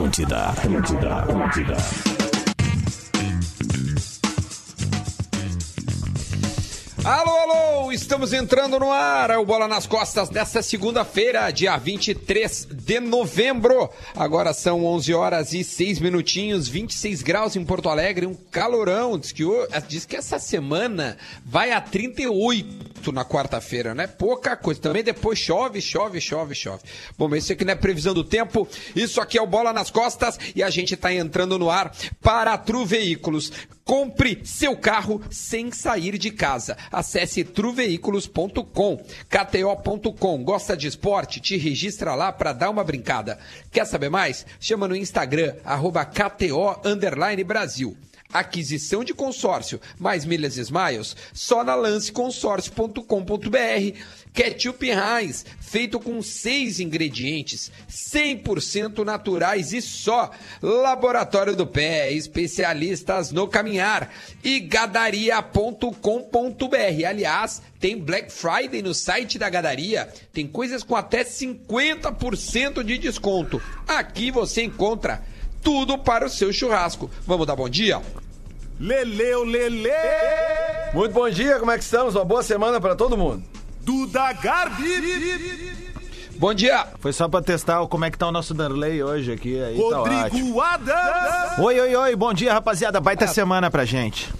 Atlântida, Atlântida, Atlântida. Alô, alô, estamos entrando no ar, é o Bola nas Costas desta segunda-feira, dia 23 de novembro. Agora são 11 horas e 6 minutinhos, 26 graus em Porto Alegre, um calorão. Diz que, diz que essa semana vai a 38 na quarta-feira, né? Pouca coisa. Também depois chove, chove, chove, chove. Bom, mas isso aqui não é previsão do tempo, isso aqui é o Bola nas Costas e a gente está entrando no ar para a Veículos. Compre seu carro sem sair de casa. Acesse truveículos.com, kto.com. Gosta de esporte? Te registra lá para dar uma brincada. Quer saber mais? Chama no Instagram, arroba KTO Brasil. Aquisição de consórcio mais milhas e smiles só na lanceconsórcio.com.br. Ketchup Heinz, feito com seis ingredientes, 100% naturais e só. Laboratório do Pé, especialistas no caminhar. E gadaria.com.br. Aliás, tem Black Friday no site da Gadaria. Tem coisas com até 50% de desconto. Aqui você encontra tudo para o seu churrasco. Vamos dar bom dia? Leleu, Lele! Muito bom dia, como é que estamos? Uma boa semana para todo mundo. Duda Garbi! Bom dia! Foi só pra testar como é que tá o nosso Darley hoje aqui. Aí tá Rodrigo ótimo. Adams! Oi, oi, oi, bom dia, rapaziada. Baita semana pra gente.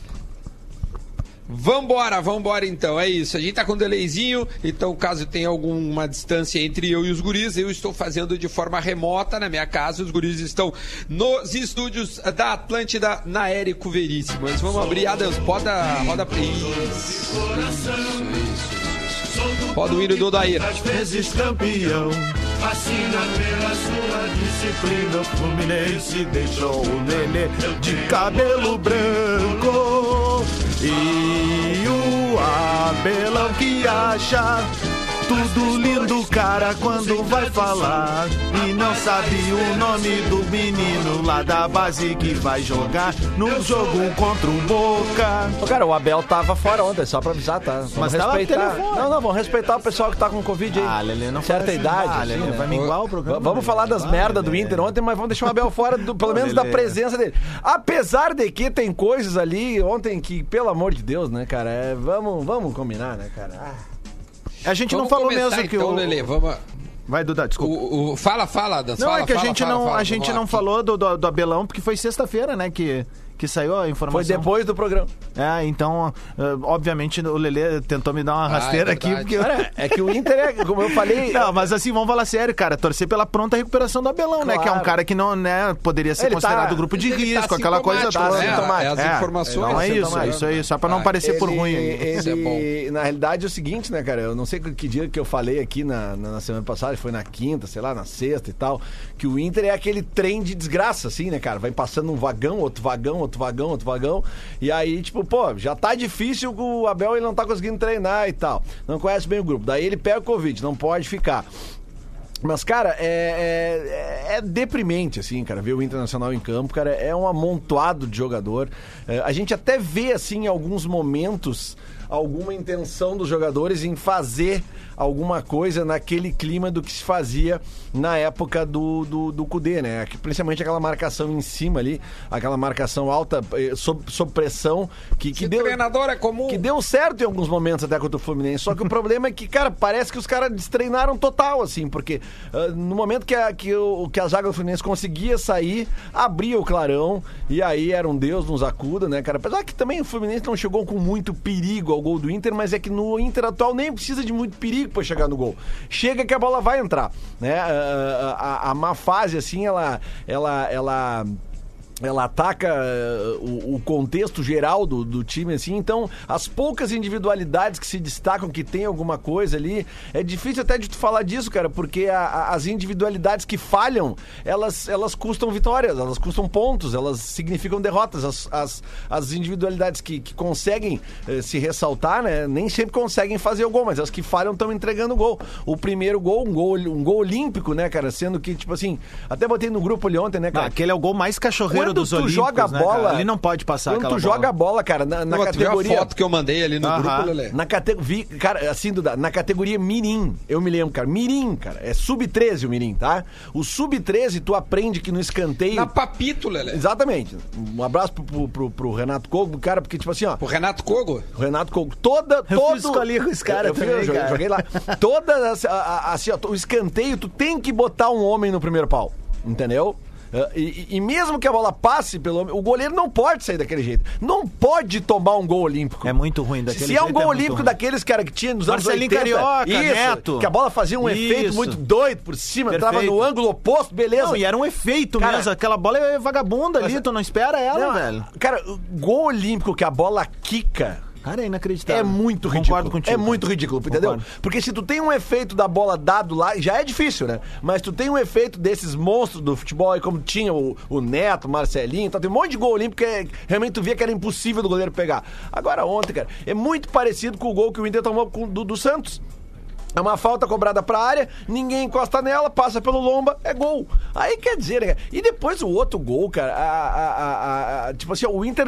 Vambora, vambora então, é isso. A gente tá com um delayzinho, então caso tenha alguma distância entre eu e os guris, eu estou fazendo de forma remota na minha casa. Os guris estão nos estúdios da Atlântida na Érico Veríssimo. Mas vamos abrir, Adams, roda, roda. Isso, isso, isso, isso. Roda o hino do Odair. vezes campeão. Fascina pela sua disciplina. O Fluminense deixou o Lelê de cabelo branco. E o Abelão que acha tudo lindo, cara, quando vai falar. E não sabe o nome do menino lá da base que vai jogar no jogo contra o Boca. Ô, Cara, o Abel tava fora ontem, só pra avisar, tá? Vamos Mas tava respeitar. telefone. Não, não, vamos respeitar o pessoal que tá com Covid aí. Ah, Lelê, não Certa assim. idade, Ah, assim, Lelê, né? vai minguar o programa. Vamos falar das merdas do. Inter ontem, mas vamos deixar o Abel fora, do, pelo menos da Lelê. presença dele. Apesar de que tem coisas ali ontem que, pelo amor de Deus, né, cara? é, vamos, vamos combinar, né, cara? Ah. A gente Vamos não falou começar, mesmo que então, o... Lelê, vamos. Vai, Duda, desculpa. O, o- fala, fala, Adams. Não, fala, é que a gente fala, não, fala, a gente não falou do, do, do Abelão, porque foi sexta-feira, né, que, que saiu a Foi informação. depois do programa. É, então, eh, obviamente, o Lelê tentou me dar uma Ah, é rasteira aqui, porque... Cara, é que o Inter é, como eu falei. Não, mas assim, vamos falar sério, cara. Torcer pela pronta recuperação do Abelão, né? Que é um Claro. cara que não, né, poderia ser Ele considerado tá- grupo de tá risco, aquela coisa toda. né? sintomático. É, as informações. Não é isso, sintomático. é isso aí, só pra não Ah, parecer por Ele- ruim. aí. Ele, Isso é bom. Na realidade é o seguinte, né, cara? Eu não sei que dia que eu falei aqui na, na, na semana passada, foi na quinta, sei lá, na sexta e tal, que o Inter é aquele trem de desgraça, assim, né, cara? Vai passando um vagão, outro vagão, outro vagão, outro vagão. E aí, tipo, pô, já tá difícil o Abel ele não tá conseguindo treinar e tal. Não conhece bem o grupo. Daí ele pega o Covid, não pode ficar. Mas, cara, é, é, é deprimente, assim, cara, ver o Internacional em campo, cara, é um amontoado de jogador. É, a gente até vê, assim, em alguns momentos, alguma intenção dos jogadores em fazer alguma coisa naquele clima do que se fazia na época do, do, do Cudê, né? Principalmente aquela marcação em cima ali, aquela marcação alta, eh, sob, sob pressão, que, que deu... treinador é comum. Que deu certo em alguns momentos até contra o Fluminense. Só que o problema é que, cara, parece que os caras destreinaram total, assim, porque ah, no momento que a, que, o, que a zaga do Fluminense conseguia sair, abria o clarão, e aí era um Deus nos acuda, né, cara? Apesar que também o Fluminense não chegou com muito perigo ao gol do Inter, mas é que no Inter atual nem precisa de muito perigo pra chegar no gol. Chega que a bola vai entrar, né? Ah, a, a má fase, assim, ela. ela, ela ela ataca eh, o, o contexto geral do, do time, assim. Então, as poucas individualidades que se destacam, que tem alguma coisa ali, é difícil até de tu falar disso, cara, porque a- a- as individualidades que falham, elas, elas custam vitórias, elas custam pontos, elas significam derrotas. As, as, as individualidades que, que conseguem eh, se ressaltar, né, nem sempre conseguem fazer o gol, mas as que falham estão entregando o gol. O primeiro gol, um gol, um gol olímpico, né, cara, sendo que, tipo assim, até botei no grupo ali ontem, né, cara? aquele é o gol mais cachorreiro quando dos tu Olímpicos, joga a né, bola. cara? Ele não pode passar Quando aquela tu bola. joga a bola, cara, na, na Pô, tu viu a categoria. foto que eu mandei ali no Aham. grupo, Lelê? Na categoria. Cara, assim, Duda, na categoria Mirim, eu me lembro, cara. Mirim, cara. É sub-13 o Mirim, tá? O sub-13, tu aprende que no escanteio. Na Papito, Lelê. Exatamente. Um abraço pro, pro, pro- pro Renato Kogo, cara, porque, tipo assim, ó. O Renato Kogo. O Renato Kogo, toda. Eu todo... fiz escolinha com esse cara eu, eu, também, eu joguei, cara. joguei lá. Toda. assim, Assim, ó, o escanteio, tu tem que botar um homem no primeiro pau. Entendeu? Uh, E, e- mesmo que a bola passe pelo o goleiro não pode sair daquele jeito. Não pode tomar um gol olímpico. É muito ruim daquele Se é um jeito, gol é olímpico ruim. daqueles, cara, que tinha nos anos Marcelinho 80. Carioca, isso, Neto. Que a bola fazia um efeito Isso. muito doido por cima, entrava Perfeito. no ângulo oposto, beleza. Não, e era um efeito Cara, mesmo. Aquela bola é vagabunda ali, Mas- tu não espera ela, Não, velho. Cara, gol olímpico que a bola quica. Cara, é inacreditável. É muito ridículo. Concordo contigo. É muito ridículo, entendeu? Concordo. Porque se tu tem um efeito da bola dado lá, já é difícil, né? Mas tu tem um efeito desses monstros do futebol, aí como tinha o, o Neto, o Marcelinho, então tem um monte de gol olímpico que é- realmente tu via que era impossível do goleiro pegar. Agora ontem, cara, é muito parecido com o gol que o Inter tomou do, do Santos. É uma falta cobrada pra área, ninguém encosta nela, passa pelo lomba, é gol. Aí quer dizer, né? E depois o outro gol, cara, a- a- a- tipo assim, o Inter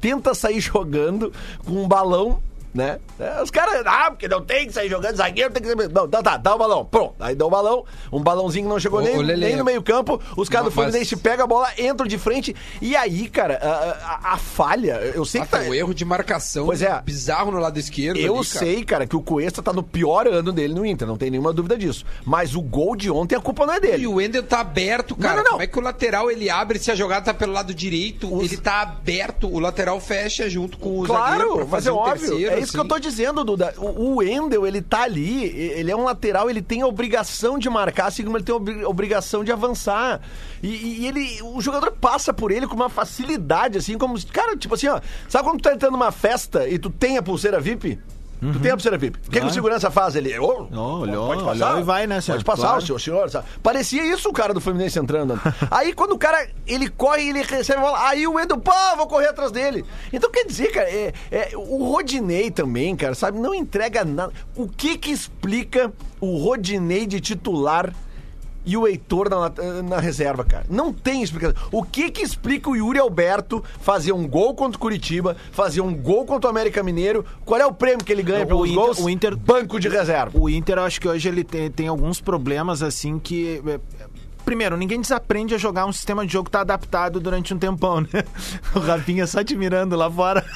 tenta sair jogando com um balão. Né? É, Os caras, ah, porque não tem que sair jogando, zagueiro tem que ser. Não, tá, tá, dá o balão. Pronto. Aí dá o balão, um balãozinho que não chegou Ô, nem, ô, nem no meio-campo. Os caras do Mas- Fluminense pegam a bola, entram de frente. E aí, cara, a, a- a falha, eu sei Ah, que tá. um erro de marcação Pois é. bizarro no lado esquerdo. Eu ali, cara. sei, cara, que o Cuesta tá no pior ano dele no Inter, não tem nenhuma dúvida disso. Mas o gol de ontem, a culpa não é E dele. o Wendel tá aberto, cara. Não, não, não. Como é que o lateral ele abre se a jogada tá pelo lado direito? Os- Ele tá aberto, o lateral fecha junto com o zagueiro Claro, pra mas fazer é um óbvio. terceiro, é isso que eu assim. tô dizendo, Duda. O, o Wendel, ele tá ali, ele é um lateral, ele tem a obrigação de marcar, assim como ele tem a obri- obrigação de avançar. E, e ele, o jogador passa por ele com uma facilidade, assim, como. Cara, tipo assim, ó. Sabe quando tu tá entrando numa festa e tu tem a pulseira VIP? Tu tem a pulseira VIP. O que, que o segurança faz? Ele. Ó, olhou, pode passar. olhou e vai, né, senhor? Pode passar, Claro. o senhor, senhor. sabe? Parecia isso o cara do Fluminense entrando. aí quando o cara, ele corre, ele recebe a bola, aí o Wendel, pô, vou correr atrás dele. Então quer dizer, cara, é, é, o Rodinei também, cara, sabe, não entrega nada. O que que explica o Rodinei de titular e o Heitor na, na reserva, cara? Não tem explicação. O que que explica o Yuri Alberto fazer um gol contra o Curitiba, fazer um gol contra o América Mineiro? Qual é o prêmio que ele ganha O pelos Inter- gols? o Inter- Banco de reserva. O Inter, acho que hoje ele tem, tem alguns problemas assim que. É, Primeiro, ninguém desaprende a jogar um sistema de jogo que tá adaptado durante um tempão, né? O Rafinha só te mirando lá fora.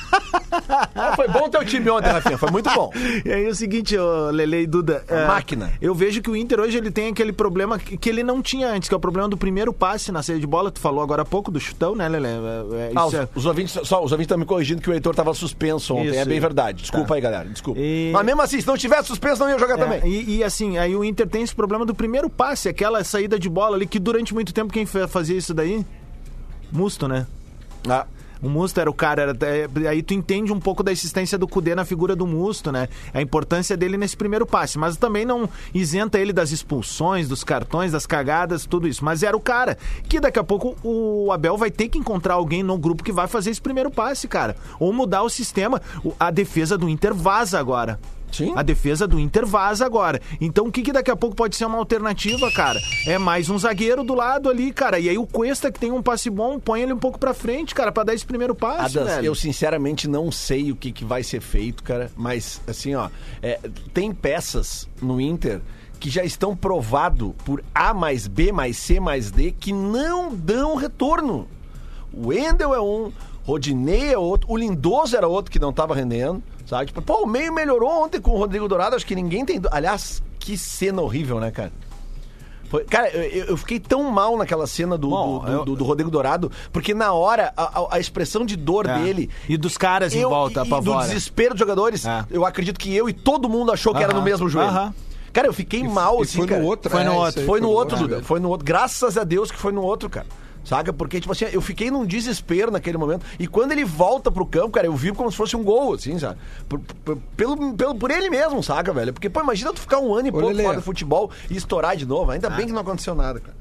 Ah, foi bom teu time ontem, Rafinha. Foi muito bom. E aí é o seguinte, Lele e Duda. é, máquina. Eu vejo que o Inter hoje ele tem aquele problema que, ele não tinha antes, que é o problema do primeiro passe na saída de bola. Tu falou agora há pouco do chutão, né, Lele? É, é, Ah, isso os, é- os ouvintes, só, os ouvintes estão me corrigindo que o Heitor estava suspenso ontem. Isso, é bem verdade. Desculpa Tá. aí, galera. Desculpa. E- Mas mesmo assim, se não tivesse suspenso, não ia jogar É, também. E, e, assim, aí o Inter tem esse problema do primeiro passe, aquela saída de bola ali, que durante muito tempo quem fazia isso daí? Musto, né? Ah, O Musto era o cara, era, é, aí tu entende um pouco da existência do Cudê na figura do Musto, né? A importância dele nesse primeiro passe, mas também não isenta ele das expulsões, dos cartões, das cagadas, tudo isso. Mas era o cara que daqui a pouco o Abel vai ter que encontrar alguém no grupo que vai fazer esse primeiro passe, cara. Ou mudar o sistema. A defesa do Inter vaza agora. Sim. A defesa do Inter vaza agora. Então o que, que daqui a pouco pode ser uma alternativa, cara? É mais um zagueiro do lado ali, cara. E aí o Cuesta, que tem um passe bom, põe ele um pouco pra frente, cara, pra dar esse primeiro passe, Adas, velho. eu sinceramente não sei o que, que vai ser feito, cara. Mas, assim, ó, é, tem peças no Inter que já estão provado por A mais B mais C mais D que não dão retorno. O Wendel é um, Rodinei é outro, o Lindoso era outro que não tava rendendo, sabe? Tipo, pô, o meio melhorou ontem com o Rodrigo Dourado, acho que ninguém tem. Aliás, que cena horrível, né, cara? Foi- cara, eu, eu- fiquei tão mal naquela cena do, Bom, do, do- eu- do- do Rodrigo Dourado, porque na hora, a, a- a expressão de dor É. dele. E dos caras em eu- volta, e, e do desespero dos jogadores, É. eu acredito que eu e todo mundo achou que era Aham, no mesmo joelho. aham. Cara, eu fiquei mal, E assim, foi cara. no outro, Foi no é, outro. isso aí Foi no outro, outro, Duda. Foi no outro. Graças a Deus que foi no outro, cara. Saca? Porque, tipo assim, eu fiquei num desespero naquele momento. E quando ele volta pro campo, cara, eu vi como se fosse um gol, assim, sabe? Por, por- pelo, pelo, por ele mesmo, saca, velho? Porque, pô, imagina tu ficar um ano e pouco Lelê. fora do futebol e estourar de novo. Ainda bem que não aconteceu nada, cara.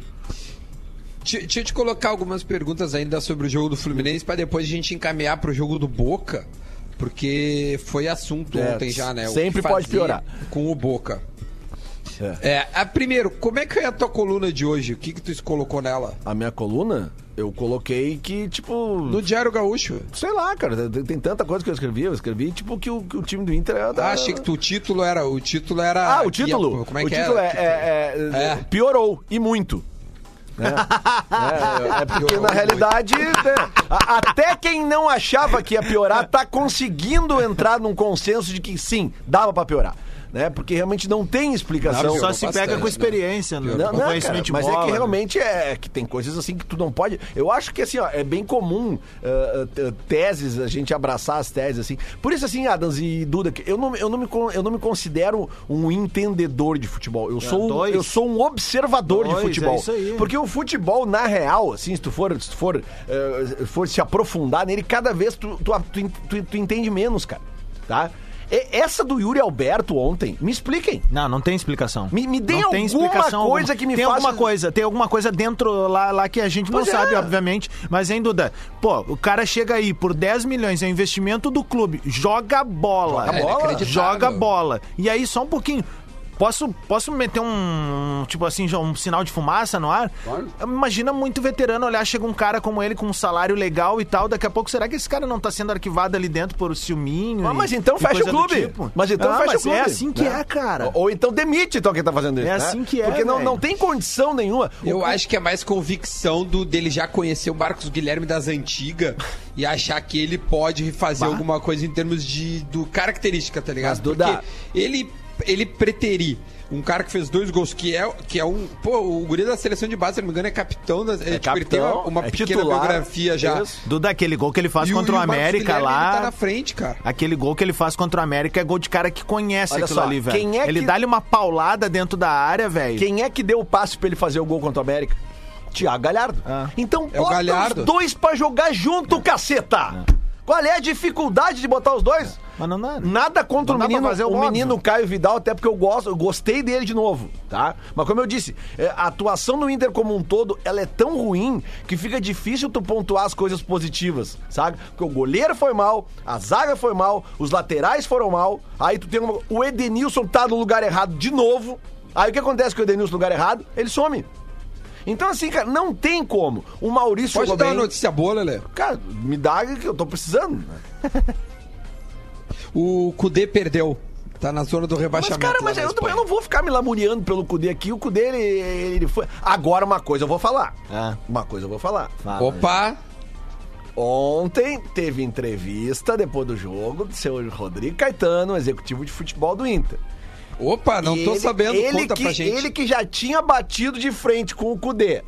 Deixa eu te colocar algumas perguntas ainda sobre o jogo do Fluminense para depois a gente encaminhar pro jogo do Boca, porque foi assunto É, ontem já, né? O sempre que pode piorar. Com o Boca. É, a, primeiro, como é que é a tua coluna de hoje? O que que tu colocou nela? A minha coluna? Eu coloquei que, tipo. No Diário Gaúcho. Sei lá, cara, tem, tem tanta coisa que eu escrevi. Eu escrevi, tipo, que o, que o time do Inter é da. Ah, achei que tu- o título era. O título era. Ah, o título. Ia- como é o que título era? é, é- é- É. Piorou, e muito. né? é, é porque, na realidade, né, até quem não achava que ia piorar tá conseguindo entrar num consenso de que sim, dava pra piorar. Né? Porque realmente não tem explicação. Não, Só se pega bastante, com experiência, né? Não, não, cara, mas é bola, que né? realmente é que tem coisas assim que tu não pode. Eu acho que assim, ó, é bem comum ah, teses, a gente abraçar as teses assim. Por isso assim, Adams e Duda, que eu não, eu não, me, eu não me considero um entendedor de futebol. Eu sou, um- dois. eu sou um observador Dois, de futebol. é isso aí. Porque o futebol, na real, assim, se tu for, se tu for, eh, for se aprofundar nele, cada vez tu, tu, tu, tu- tu entende menos, cara. Tá? Essa do Yuri Alberto ontem, me expliquem. Não, não tem explicação. Me- me dê não tem alguma explicação coisa alguma. que me tem faça- alguma coisa, tem alguma coisa dentro lá, lá que a gente Pois não é. sabe, obviamente. Mas, hein, Duda? Pô, o cara chega aí por 10 milhões, é o investimento do clube, joga bola. Joga bola. inacreditável. Joga bola. E aí, só um pouquinho. Posso, posso meter um, tipo assim, já um sinal de fumaça no ar? Claro. Imagina muito veterano olhar, chega um cara como ele com um salário legal e tal, daqui a pouco, será que esse cara não tá sendo arquivado ali dentro por ciúminho? Ah, e- mas então fecha o clube. tipo? Mas então Ah, fecha mas o clube. É assim que né? é, cara. Ou então demite então quem tá fazendo isso. É né? assim que é, Porque não, não tem condição nenhuma. Eu O- acho que é mais convicção do, dele já conhecer o Marcos Guilherme das antigas e achar que ele pode fazer Bah. alguma coisa em termos de do característica, tá ligado? Mas, Duda- Porque ele, ele preterir um cara que fez dois gols, que é, que é um. Pô, o guri da seleção de base, se não me engano, é capitão da. É, tipo, ele tem uma, capitão, uma é pequena titular, biografia já. isso. Do daquele gol que ele faz E contra o, Marcos América Guilherme, lá. Ele tá na frente, cara. Aquele gol que ele faz contra o América é gol de cara que conhece Olha aquilo só, ali, velho. quem é ele que- dá-lhe uma paulada dentro da área, velho. Quem é que deu o passe pra ele fazer o gol contra o América? Thiago Galhardo. Ah. Então É o bota Galhardo. os dois pra jogar junto, caceta! Qual é a dificuldade de botar os dois? Mas não dá. Nada contra Não o menino, fazer o o óbvio. menino Caio Vidal, até porque eu gosto, eu gostei dele de novo, tá? Mas como eu disse, é, a atuação do Inter como um todo, ela é tão ruim que fica difícil tu pontuar as coisas positivas, sabe? Porque o goleiro foi mal, a zaga foi mal, os laterais foram mal, aí tu tem uma, o Edenilson tá no lugar errado de novo. Aí o que acontece com o Edenilson no lugar errado? Ele some. Então assim, cara, não tem como. O Maurício Pode dar bem. uma notícia boa, Lelê? Cara, me dá que eu tô precisando. O Kudê perdeu. Tá na zona do Mas, rebaixamento. cara, lá mas eu, eu não vou ficar me lamuriando pelo Cudê aqui. O Cudê, ele, ele foi. Agora, uma coisa eu vou falar. Ah. Uma coisa eu vou falar. Opa! Ontem teve entrevista depois do jogo do seu Rodrigo Caetano, executivo de futebol do Inter. Opa, não E tô ele- sabendo. ele Conta que, pra gente. Ele que já tinha batido de frente com o Cudê.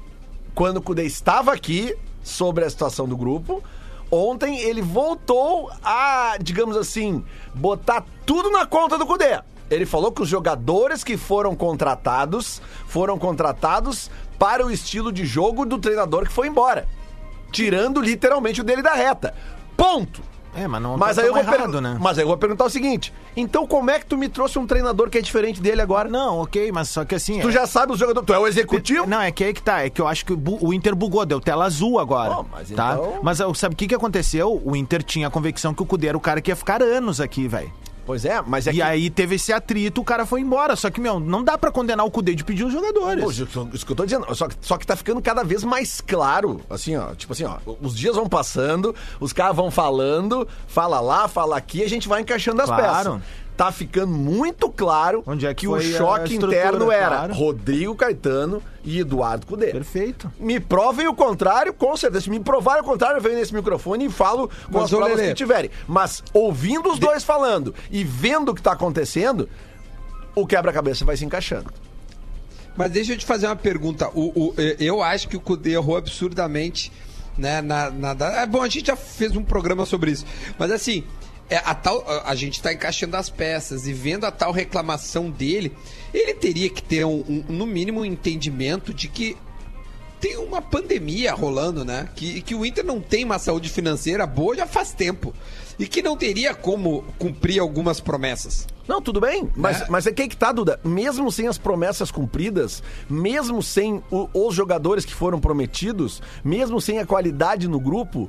Quando o Cudê estava aqui, sobre a situação do grupo, ontem ele voltou a, digamos assim, botar tudo na conta do Cudê. Ele falou que os jogadores que foram contratados foram contratados para o estilo de jogo do treinador que foi embora. Tirando literalmente o dele da reta. Ponto. É, mas não Mas tá aí, eu vou errado, né? mas aí eu vou perguntar o seguinte: então como é que tu me trouxe um treinador que é diferente dele agora? Não, ok, mas só que assim... Tu é- já sabe os jogadores, tu é o executivo? Não, é que aí que tá. É que eu acho que o, o Inter bugou, deu tela azul agora. Bom, mas tá? então- Mas sabe o que, que aconteceu? O Inter tinha a convicção que o Cudê era o cara que ia ficar anos aqui, velho. Pois é, mas é E que. aí teve esse atrito, o cara foi embora. Só que, meu, não dá pra condenar o Cudê de pedir os jogadores. Pô, isso, que eu tô dizendo, só, que- só que tá ficando cada vez mais claro, assim, ó, tipo assim, ó, os dias vão passando, os caras vão falando, fala lá, fala aqui, a gente vai encaixando as Claro. peças. Tá ficando muito claro Onde é que o foi a choque interno era claro. Rodrigo Caetano e Eduardo Cudê. Perfeito. Me provem o contrário, com certeza. Se me provarem o contrário, eu venho nesse microfone e falo com Mas, as provas Lelê, que tiverem. Mas ouvindo os dois falando e vendo o que tá acontecendo, o quebra-cabeça vai se encaixando. Mas deixa eu te fazer uma pergunta. O, o- eu acho que o Cudê errou absurdamente, né? Na, na, é bom, a gente já fez um programa sobre isso. Mas assim, é, a, tal, a, a gente tá encaixando as peças e vendo a tal reclamação dele, ele teria que ter um, um- no mínimo um entendimento de que tem uma pandemia rolando, né? Que, que o Inter não tem uma saúde financeira boa já faz tempo. E que não teria como cumprir algumas promessas. Não, tudo bem, mas, É. mas é que que tá, Duda. Mesmo sem as promessas cumpridas, mesmo sem o- os jogadores que foram prometidos, mesmo sem a qualidade no grupo,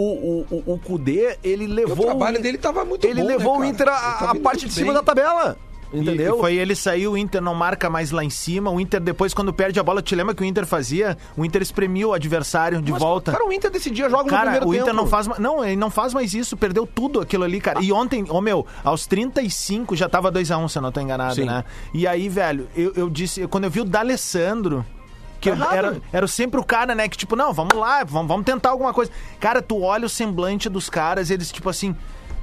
o, o, o, o Kudê, ele levou. trabalho o- dele tava muito Ele bom, levou né, o? Inter Ele indo parte de cima bem. da tabela. entendeu? E foi ele sair, o Inter não marca mais lá em cima. O Inter, depois, quando perde a bola, te lembra que o Inter fazia? O Inter espremia o adversário de Mas, volta. Cara, o Inter decidia jogo no Cara, primeiro o Inter tempo. não faz Não, ele não faz mais isso, perdeu tudo aquilo ali, cara. E ontem, ô meu, aos 35 já tava 2x1, se eu não tô enganado, Sim. né? E aí, velho, eu, eu disse, quando eu vi o D'Alessandro. Que Tá errado. era, era sempre o cara, né? Que tipo, não, vamos lá, vamos, vamos tentar alguma coisa. Cara, tu olha o semblante dos caras, eles tipo assim.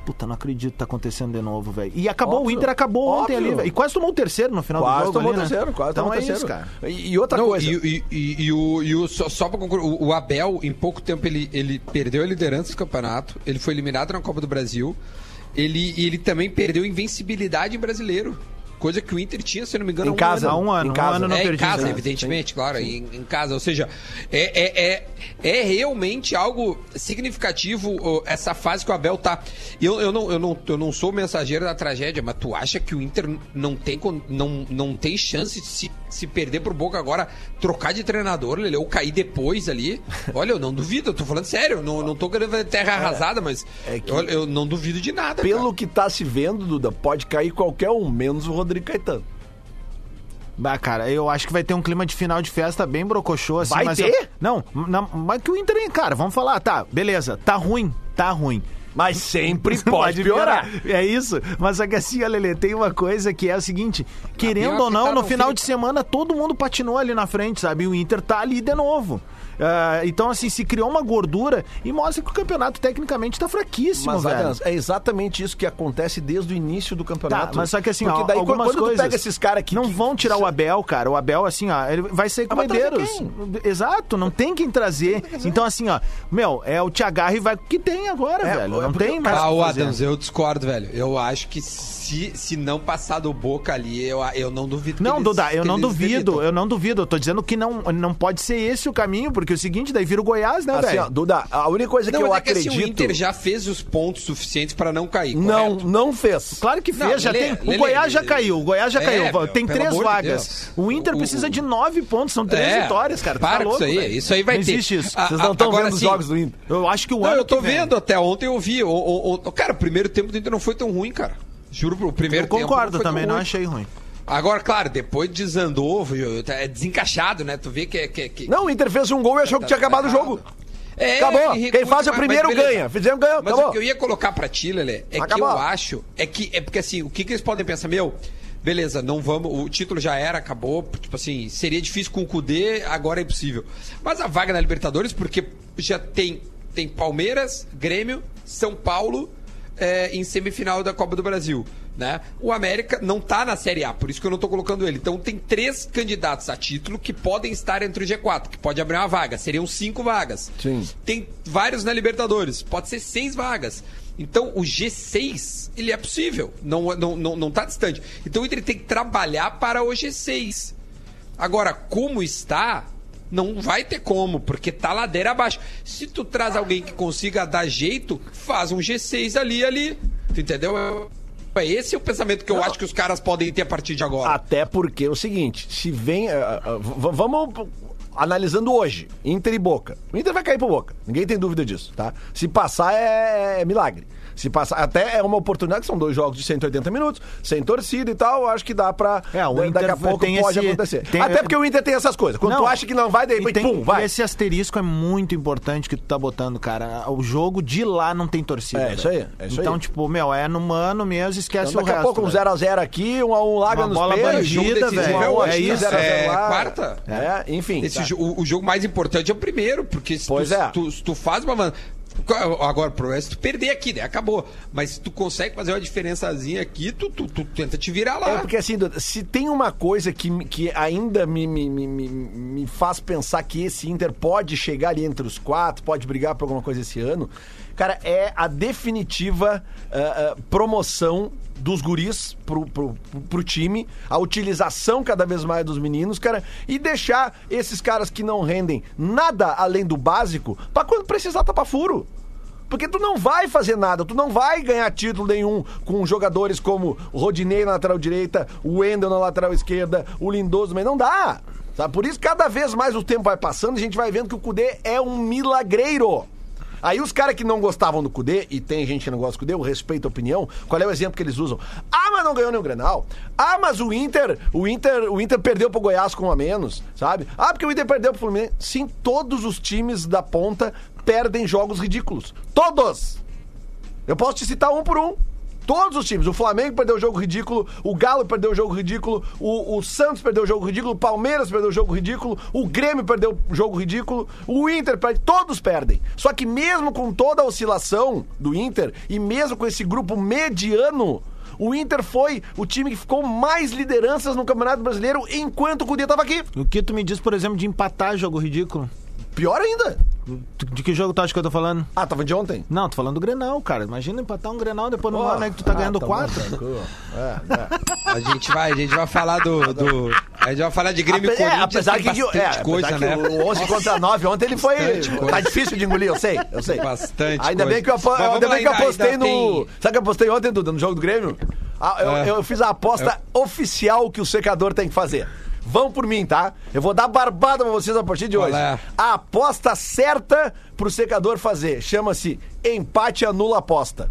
Puta, não acredito que tá acontecendo de novo, velho. E acabou, Óbvio. o Inter acabou ontem Óbvio. ali, velho. E quase tomou o terceiro no final do Quase jogo. tomou ali, terceiro, né? quase então tomou é terceiro. isso, cara. E, e outra Não, coisa. E, e- e- e o, e o- só, só pra concluir, o, o Abel, em pouco tempo, ele, ele perdeu a liderança do campeonato, ele foi eliminado na Copa do Brasil, ele, e ele também perdeu invencibilidade em brasileiro. Coisa que o Inter tinha, se não me engano, Em um casa, Há um ano, Em um casa. ano não é, em perdi, casa, né? evidentemente, claro, em, em casa. Ou seja, é, é, é, é realmente algo significativo essa fase que o Abel tá. Eu, eu, não, eu, não, eu não sou mensageiro da tragédia, mas tu acha que o Inter não tem, não, não tem chance de se, se perder pro Boca agora, trocar de treinador, Lele, ou cair depois ali? Olha, eu não duvido, eu tô falando sério, eu não, não tô querendo fazer terra arrasada, mas é que- olha, eu não duvido de nada. Pelo cara. que tá se vendo, Duda, pode cair qualquer um, menos o Rodrigo Caetano. Bah, cara, eu acho que vai ter um clima de final de festa bem brocochô, assim. Vai mas ter? eu- não, não, mas que o Inter, cara, vamos falar, tá, beleza, tá ruim, tá ruim. Mas sempre pode piorar. É isso. Mas só que assim, tem uma coisa que é o seguinte: querendo ou não, tá no final de semana todo mundo patinou ali na frente, sabe? E o Inter tá ali de novo. Ah, então, assim, se criou uma gordura e mostra que o campeonato tecnicamente tá fraquíssimo, Mas, velho. Adams, é exatamente isso que acontece desde o início do Tá, campeonato. mas só que assim, Porque ó, daí, algumas quando coisas tu pega esses caras que não que- vão tirar o Abel, cara. O Abel, assim, ó, ele vai sair com Ah, trazer Medeiros. Exato, não tem quem trazer. Então, assim, ó, meu, é o Thiago e vai o que tem agora, É, velho. é Não porque- tem mais. Ah, o. Adams, eu discordo, velho. Eu acho que se, se não passar do Boca ali, eu, eu não duvido que Não, eles- Duda, eu que não duvido, demitam. eu não duvido. Eu tô dizendo que não, não pode ser esse o caminho, porque é o seguinte, daí vira o Goiás, né, Assim, velho? ó, Duda, a única coisa Não, que eu é que assim, acredito. o Inter já fez os pontos suficientes pra não cair, Não, correto? não fez. Claro que fez, Não, já Lelê, tem. Lelê, o Goiás já caiu, o Goiás já É, caiu. meu, tem três de vagas. Deus. o Inter O- precisa o- de nove pontos, são três É, vitórias, cara. Tu Para tá louco, isso aí, velho. isso aí vai não ter. existe isso. Ah, Vocês não estão vendo os jogos do Inter. Eu acho que o Não, ano eu tô vendo, até ontem eu vi. O, o- o- cara, o primeiro tempo do Inter não foi tão ruim, cara. Juro, o primeiro Eu tempo. concordo foi tão também, não achei ruim. Agora, claro, depois desandou, viu, tá- é desencaixado, né? Tu vê que é. Que, que- Não, o Inter fez um gol e achou que tinha acabado o jogo. É, Acabou. Quem faz o mas- primeiro ganha. Fizemos, ganhou, Mas acabou. o que eu ia colocar pra ti, Lelê, é que Acabou. eu acho. É que é porque assim, o que, que eles podem pensar? Meu, beleza, não vamos. O título já era, acabou. Tipo assim, seria difícil com o Kudê, agora é impossível. Mas a vaga na Libertadores, porque já tem, tem Palmeiras, Grêmio, São Paulo é, em semifinal da Copa do Brasil. Né? O América não tá na Série A, por isso que eu não tô colocando ele. Então tem três candidatos a título que podem estar entre o G4, que pode abrir uma vaga. Seriam cinco vagas. Sim. Tem vários na Libertadores. Pode ser seis vagas. Então, o G6, ele é possível. Não, não, não, não tá distante. Então, o Inter tem que trabalhar para o G6. Agora, como está, não vai ter como, porque tá ladeira abaixo. Se tu traz alguém que consiga dar jeito, faz um G6 ali, ali. Tu entendeu? Esse é o pensamento que eu acho que os caras podem ter a partir de agora. Até porque é o seguinte, se vem. ah, v- vamos analisando hoje, Inter e Boca. O Inter vai cair pro Boca. Ninguém tem dúvida disso, tá? Se passar é, é milagre. Se passar, até é uma oportunidade, são dois jogos de 180 minutos, sem torcida e tal, acho que dá pra. É, o da- daqui Inter a pouco tem pode esse- acontecer. tem- até porque o Inter tem essas coisas. Quando Não, tu acha que não vai, daí depois, tem- pum, vai. Esse asterisco é muito importante que tu tá botando, cara. O jogo de lá não tem torcida. É, velho. isso aí, é isso então, aí. tipo, meu, é no mano mesmo, esquece Então, o daqui resto. a pouco um velho. 0x0 aqui, um a um larga Uma nos bola pés, bandida, jogo decisivo velho. é É né? isso. É, lá. quarta. É, enfim. Esse tá. jo- o, o jogo mais importante é o primeiro, porque se, Pois tu, é. tu, se tu faz uma. Agora, pro resto, tu perder aqui, né? Acabou. Mas se tu consegue fazer uma diferençazinha aqui, tu, tu, tu tenta te virar lá. É porque assim, se tem uma coisa que, que ainda me, me, me- me faz pensar que esse Inter pode chegar ali entre os quatro, pode brigar por alguma coisa esse ano, cara, é a definitiva ah, ah, promoção dos guris pro, pro, pro, time, a utilização cada vez mais dos meninos, cara, e deixar esses caras que não rendem nada além do básico pra quando precisar tapar furo. Porque tu não vai fazer nada, tu não vai ganhar título nenhum com jogadores como o Rodinei na lateral direita, o Wendel na lateral esquerda, o Lindoso, mas não dá. Sabe? Por isso, cada vez mais o tempo vai passando, a gente vai vendo que o Cudê é um milagreiro. Aí os caras que não gostavam do Cudê, e tem gente que não gosta do Cudê, eu respeito a opinião, qual é o exemplo que eles usam? Ah, mas não ganhou nenhum Grenal. Ah, mas o Inter, o Inter, o Inter perdeu pro Goiás com um a menos, sabe? Ah, porque o Inter perdeu pro Fluminense. Sim, todos os times da ponta perdem jogos ridículos. Todos! Eu posso te citar um por um. Todos os times. O Flamengo perdeu o jogo ridículo, o Galo perdeu o jogo ridículo, o, o Santos perdeu o jogo ridículo, o Palmeiras perdeu o jogo ridículo, o Grêmio perdeu o jogo ridículo, o Inter perde, todos perdem. Só que mesmo com toda a oscilação do Inter e mesmo com esse grupo mediano, o Inter foi o time que ficou mais lideranças no Campeonato Brasileiro enquanto o Cudê tava aqui. O que tu me diz, por exemplo, de empatar jogo ridículo? Pior ainda. De que jogo tu acha que eu tô falando? Ah, tava de ontem? Não, tô falando do Grenal, cara. Imagina empatar um Grenal depois no Ó, ano aí que tu tá ah, ganhando tá quatro. É, é. A gente vai, a gente vai falar do. do- a gente vai falar de Grêmio e Ape- é, Corinthians. apesar tem que, bastante é, coisa, apesar né? que o 11 contra 9 ontem ele foi. Bastante coisa. Tá difícil de engolir, eu sei, eu sei. Bastante Ainda coisa. bem que eu, ainda lá, bem que eu apostei ainda no. tem- Sabe o que eu apostei ontem, Duda, no jogo do Grêmio? Ah, eu, É. eu fiz a aposta oficial que o secador tem que fazer. Vão por mim, tá? Eu vou dar barbada pra vocês a partir de hoje. é? A aposta certa pro secador fazer chama-se empate anula aposta.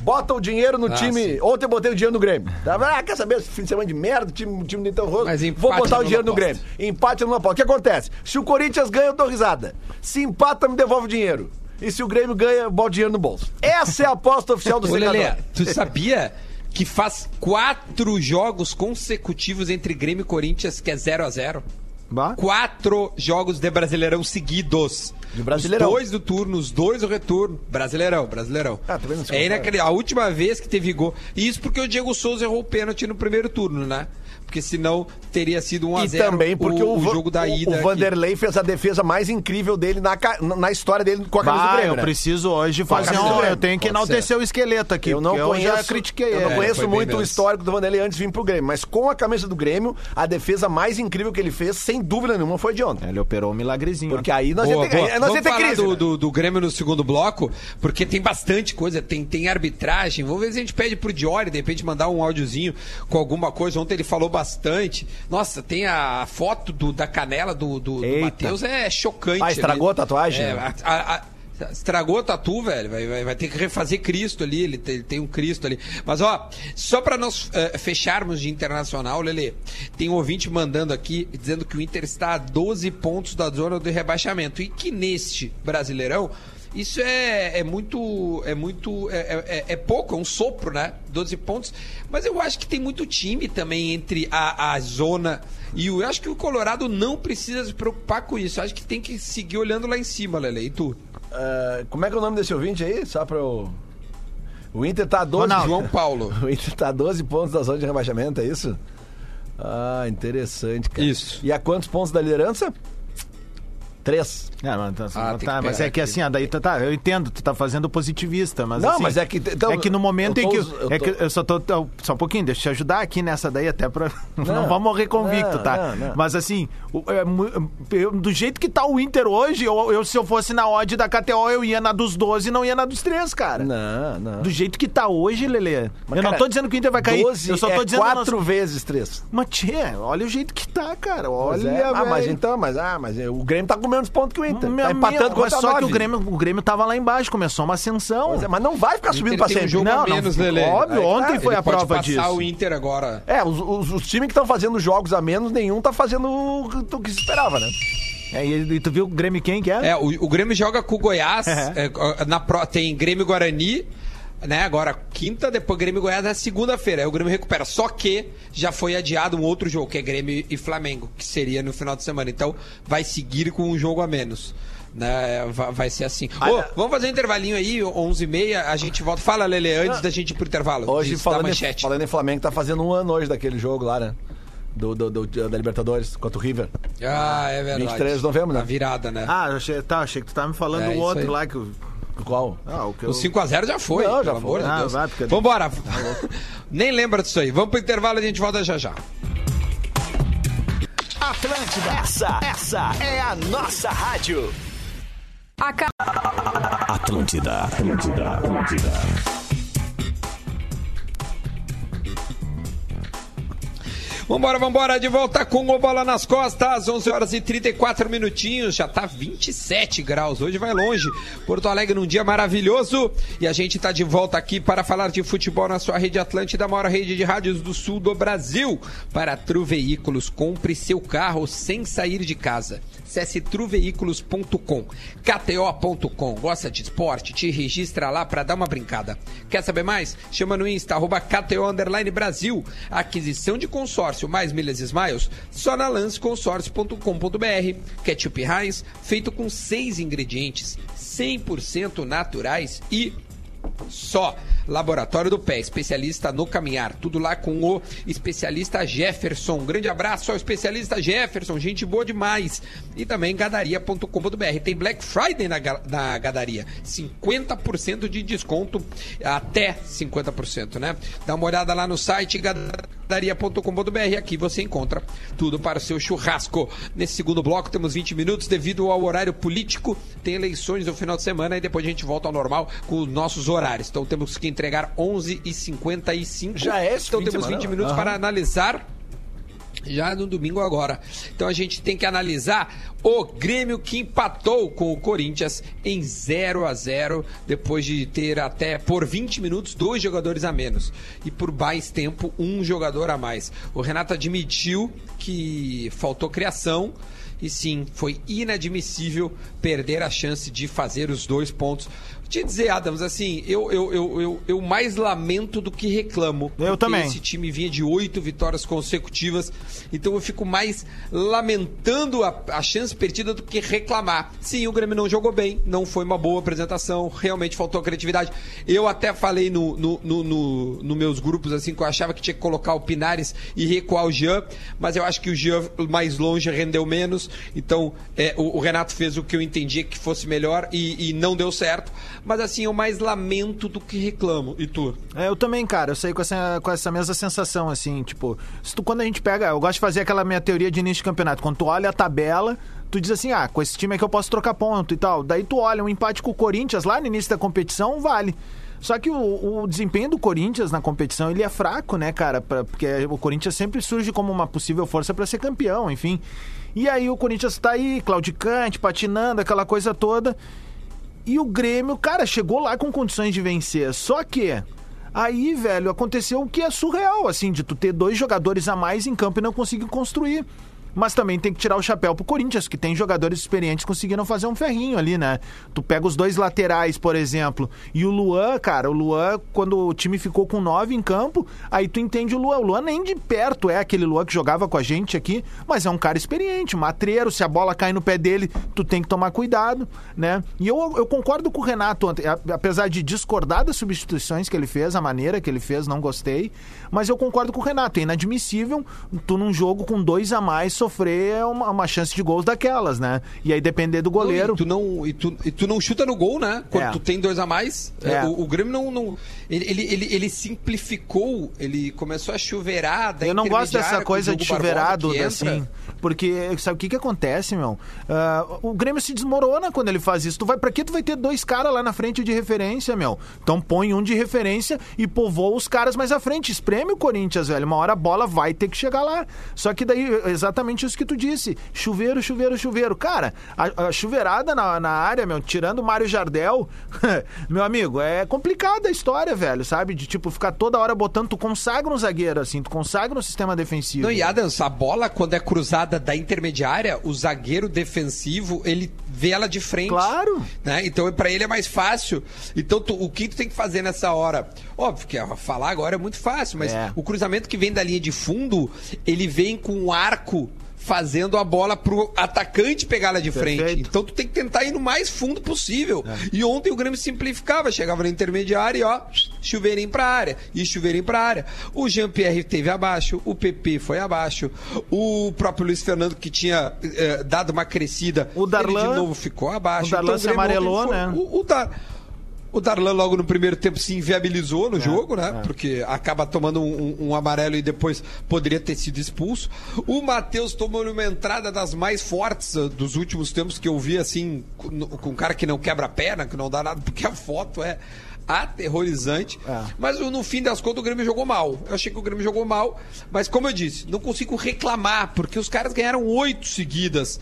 Bota o dinheiro no Ah, time. sim. Ontem eu botei o dinheiro no Grêmio. Tá? Ah, quer saber? Esse fim de semana de merda, o time, time Rosso. Mas empate Vou botar o dinheiro no. Grêmio. Empate numa aposta. O que acontece? Se o Corinthians ganha, eu dou risada. Se empata, me devolve o dinheiro. E se o Grêmio ganha, eu boto o dinheiro no bolso. Essa é a aposta oficial do Ô, Lelê, secador. tu sabia que faz quatro jogos consecutivos entre Grêmio e Corinthians que é 0 a 0 Bah. Quatro jogos de Brasileirão seguidos. De Brasileirão. Os dois do turno, os dois do retorno. Brasileirão, Brasileirão. Ah, é comentário? inacreditável. A última vez que teve gol. E isso porque o Diego Souza errou o pênalti no primeiro turno, né? Porque senão teria sido 1 a E 0 também porque o, o, jogo da o- ida. o aqui. Vanderlei fez a defesa mais incrível dele na, na história dele com a camisa do Grêmio. eu né? preciso hoje fazer um. Eu tenho que Pode enaltecer o esqueleto aqui. Eu não conheço, eu já critiquei eu não ele. conheço muito o mesmo. histórico do Vanderlei antes de vir pro Grêmio, mas com a camisa do Grêmio, a defesa mais incrível que ele fez, sem dúvida nenhuma, foi de ontem. Ele operou um milagrezinho. Porque ó. aí nós Boa, ia ter, boa. aí nós Vamos ia ter falar crise. do, né? do, do Grêmio no segundo bloco, porque tem bastante coisa, tem, tem arbitragem. Vamos ver se a gente pede pro Diori, de repente, mandar um áudiozinho com alguma coisa. Ontem ele falou bastante. Nossa, tem a foto do, da canela do, do, do. Matheus, é chocante. Ah, estragou ali. a tatuagem? É, a- a- a- Estragou a tatu, velho. Vai, vai, vai ter que refazer Cristo ali. Ele tem, ele tem um Cristo ali. Mas, ó, só pra nós eh, fecharmos de internacional, Lele, tem um ouvinte mandando aqui dizendo que o Inter está a 12 pontos da zona do rebaixamento. E que neste Brasileirão. Isso é, é muito. É muito. É, é- é pouco, é um sopro, né? 12 pontos. Mas eu acho que tem muito time também entre a, a zona e o. Eu acho que o Colorado não precisa se preocupar com isso. Eu acho que tem que seguir olhando lá em cima, Lele. E tu? Ah, como é que é o nome desse ouvinte aí? Só pra eu... O Inter tá a 12... Ronaldo. João Paulo. O Inter tá a 12 pontos da zona de rebaixamento, é isso? Ah, interessante, cara. Isso. E a quantos pontos da liderança? Três. É, mas, tá, Ah, tem que tá, mas é que assim, ah, daí tá, tá, eu entendo, tu tá fazendo positivista, mas Não, assim, mas é que- então, é que no momento eu em tô que eu é tô- que eu só tô só um pouquinho, deixa eu te ajudar aqui nessa daí até pra não, Não, vamos morrer convicto, não, tá? não, não. Mas assim, é eu- do jeito que tá o Inter hoje, eu, eu- se eu fosse na odd da KTO, eu ia na dos 12 e não ia na dos 3, cara. Não, não. Do jeito que tá hoje, Lelê. Mas, eu não cara, tô dizendo que o Inter vai cair. 12 eu só tô é dizendo quatro vezes três. Mas tchê, olha o jeito que tá, cara. Olha, é. Ah, mas então, mas, ah, mas o Grêmio tá com menos pontos que o Inter. Meu tá empatando só que o Grêmio, o Grêmio tava lá embaixo, começou uma ascensão. É, mas não vai ficar subindo pra um sempre. jogo Não, não, menos, Lelê. óbvio, Aí, ontem cara, foi Ele a pode prova passar disso. o Inter agora. É, os, os- os times que estão fazendo jogos a menos, nenhum tá fazendo o que- se esperava, né? É, e, tu viu o Grêmio quem que é? É, o, o Grêmio joga com o Goiás. É. é, na pro- tem Grêmio Guarani. Né, agora quinta, depois Grêmio e Goiás na segunda-feira. Aí o Grêmio recupera. Só que já foi adiado um outro jogo, que é Grêmio e Flamengo, que seria no final de semana. Então vai seguir com um jogo a menos. Né, vai, vai ser assim. Ô, Olha- vamos fazer um intervalinho aí, 11h30, a gente volta. Fala, Lele, antes da gente ir pro intervalo. Hoje, falando em, falando em Flamengo, tá fazendo um ano hoje daquele jogo lá, né? Do, do- do- da Libertadores contra o River. Ah, é verdade. 23 de novembro, né? A virada, né? Ah, eu achei, tá, achei que tu tava me falando É, do outro lá que. O- Qual? Ah, o que eu... O 5x0 já foi, Não, já pelo foi. amor de Ah, Deus. vai, porque- Vambora. Nem lembra disso aí. Vamos pro intervalo e a gente volta já já. Atlântida, essa, essa é a nossa rádio. Atlântida, Atlântida, Atlântida. Vambora, vambora, de volta com o Bola nas Costas, 11 horas e 34 minutinhos, já tá 27 graus, hoje vai longe. Porto Alegre num dia maravilhoso e a gente tá de volta aqui para falar de futebol na sua rede Atlântida, a maior rede de rádios do sul do Brasil. Para Tru Veículos, compre seu carro sem sair de casa. Acesse truveículos.com, kto.com. Gosta de esporte? Te registra lá para dar uma brincada. Quer saber mais? Chama no Insta, arroba KTO Brasil. Aquisição de consórcio mais milhas e smiles, só na lanceconsórcio.com.br. Ketchup Heinz, feito com seis ingredientes, 100% naturais e só. Laboratório do Pé, especialista no caminhar. Tudo lá com o especialista Jefferson. Um grande abraço ao especialista Jefferson, gente boa demais. E também gadaria.com.br. Tem Black Friday na, na Gadaria. 50% de desconto, até 50%, né? Dá uma olhada lá no site gadaria.com.br. Aqui você encontra tudo para o seu churrasco. Nesse segundo bloco temos 20 minutos devido ao horário político. Tem eleições no final de semana e depois a gente volta ao normal com os nossos horários. Então temos que entregar 11h55. Já é esse Então temos semana? 20 minutos Aham. para analisar já no domingo agora. Então a gente tem que analisar o Grêmio que empatou com o Corinthians em 0 a 0 depois de ter até por 20 minutos dois jogadores a menos e por mais tempo um jogador a mais. O Renato admitiu que faltou criação e sim, foi inadmissível perder a chance de fazer os dois pontos. Te dizer, Adams, assim, eu, eu, eu, eu, eu mais lamento do que reclamo. Eu também. Esse time vinha de oito vitórias consecutivas, então eu fico mais lamentando a, a chance perdida do que reclamar. Sim, o Grêmio não jogou bem, não foi uma boa apresentação, realmente faltou criatividade. Eu até falei no, no, no, no- no meus grupos assim que eu achava que tinha que colocar o Pinares e recuar o Jean, mas eu acho que o Jean mais longe rendeu menos, então é, o, o Renato fez o que eu entendia que fosse melhor e, e não deu certo. Mas assim, eu mais lamento do que reclamo. E tu? É, eu também, cara, eu saí com essa, com essa mesma sensação, assim, tipo, tu, quando a gente pega, eu gosto de fazer aquela minha teoria de início de campeonato, quando tu olha a tabela, tu diz assim, ah, com esse time aqui eu posso trocar ponto e tal, daí tu olha um empate com o Corinthians lá no início da competição, vale. Só que o, o desempenho do Corinthians na competição, ele é fraco, né, cara, pra- porque o Corinthians sempre surge como uma possível força pra ser campeão, enfim. E aí o Corinthians tá aí, claudicante, patinando, aquela coisa toda, e o Grêmio, cara, chegou lá com condições de vencer. Só que aí, velho, aconteceu o que é surreal, assim, de tu ter dois jogadores a mais em campo e não conseguir construir. Mas também tem que tirar o chapéu pro Corinthians, que tem jogadores experientes conseguiram fazer um ferrinho ali, né? Tu pega os dois laterais, por exemplo, e o Luan, cara, o Luan, quando o time ficou com nove em campo, aí tu entende o Luan. O Luan nem de perto é aquele Luan que jogava com a gente aqui, mas é um cara experiente, matreiro. Se a bola cai no pé dele, tu tem que tomar cuidado, né? E eu, eu concordo com o Renato apesar de discordar das substituições que ele fez, a maneira que ele fez, não gostei, mas eu concordo com o Renato. É inadmissível tu num jogo com dois a mais sofrer uma, uma chance de gols daquelas, né? E aí depender do goleiro. Não, e, tu não, e, tu, e tu não chuta no gol, né? Quando É. tu tem dois a mais. É. é, O, o Grêmio não. não ele, ele, ele, ele simplificou, ele começou a chuveirar. Eu não gosto dessa coisa de Barbosa chuveirado, que entra. Porque, sabe o que que acontece, meu? Ah, o Grêmio se desmorona quando ele faz isso. Tu vai, pra que tu vai ter dois caras lá na frente de referência, meu? Então põe um de referência e povoa os caras mais à frente. Espreme o Corinthians, velho. Uma hora a bola vai ter que chegar lá. Só que daí, exatamente isso que tu disse. Chuveiro, chuveiro, chuveiro. Cara, a, a chuveirada na, na área, meu, tirando o Mário Jardel, meu amigo, é complicada a história, velho, sabe? De tipo, ficar toda hora botando, tu consagra um zagueiro, assim, tu consagra um sistema defensivo. Não, e Adams, a bola, quando é cruzada da intermediária, o zagueiro defensivo, ele vê ela de frente. Claro. Né? Então, pra ele é mais fácil. Então, tu- o que tu tem que fazer nessa hora? Óbvio que falar agora é muito fácil, mas É. o cruzamento que vem da linha de fundo, ele vem com um arco fazendo a bola pro atacante pegar lá de frente. Perfeito. Então tu tem que tentar ir no mais fundo possível. E ontem o Grêmio simplificava, chegava na intermediária e ó, chuveirinho pra área, e chuveirinho pra área. O Jean-Pierre teve abaixo, o PP foi abaixo, o próprio Luiz Fernando que tinha eh, dado uma crescida, O Darlan- ele de novo ficou abaixo. o Darlan se Grêmio ontem amarelou, foi- né? O, o Dar- o Darlan logo no primeiro tempo se inviabilizou É, no jogo, né? Porque acaba tomando um, um- um amarelo e depois poderia ter sido expulso. O Matheus tomou uma entrada das mais fortes ah, dos últimos tempos que eu vi, assim, com, com um cara que não quebra a perna, que não dá nada, porque a foto é aterrorizante. É. Mas no fim das contas o Grêmio jogou mal. Eu achei que o Grêmio jogou mal, mas como eu disse, não consigo reclamar, porque os caras ganharam oito seguidas.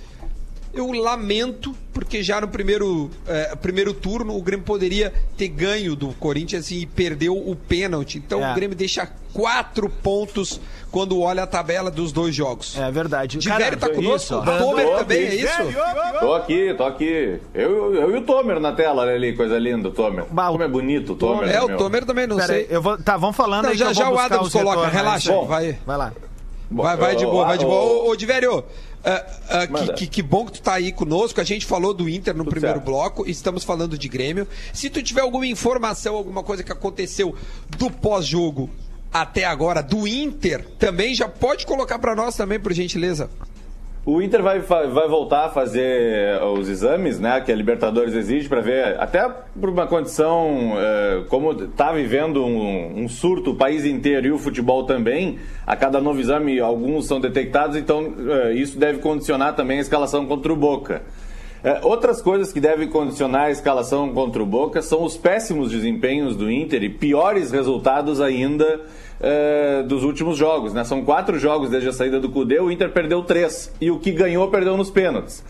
Eu lamento, porque já no primeiro, eh, primeiro turno o Grêmio poderia ter ganho do Corinthians e perdeu o pênalti. Então É. o Grêmio deixa quatro pontos quando olha a tabela dos dois jogos. É verdade. De velho tá isso, conosco? ó. O Tomer Tô também, é aqui. isso? Tô aqui, tô aqui. Eu, eu e o Tomer na tela, ali, coisa linda, o Tomer. Bah, o Como é bonito o Tomer. É, o. Tomer também, não Pera aí, sei. eu vou, tá, vamos falando Não, aí já- que eu vou já o Adams coloca, retornos, relaxa, né? vai. Vai lá. Bom, Vai, vai de boa, vai de boa. Ô, ô Divério, ah, ah, que, que- bom que tu tá aí conosco. A gente falou do Inter no primeiro certo. bloco, estamos falando de Grêmio. Se tu tiver alguma informação, alguma coisa que aconteceu do pós-jogo até agora, do Inter, também já pode colocar pra nós também, por gentileza. O Inter vai, vai voltar a fazer os exames, né, que a Libertadores exige para ver, até por uma condição eh, como está vivendo um, um surto o país inteiro e o futebol também, a cada novo exame alguns são detectados, então eh, isso deve condicionar também a escalação contra o Boca. Eh, outras coisas que devem condicionar a escalação contra o Boca são os péssimos desempenhos do Inter e piores resultados ainda eh, dos últimos jogos. Né? São quatro jogos desde a saída do Cudê, o Inter perdeu três. E o que ganhou, perdeu nos pênaltis.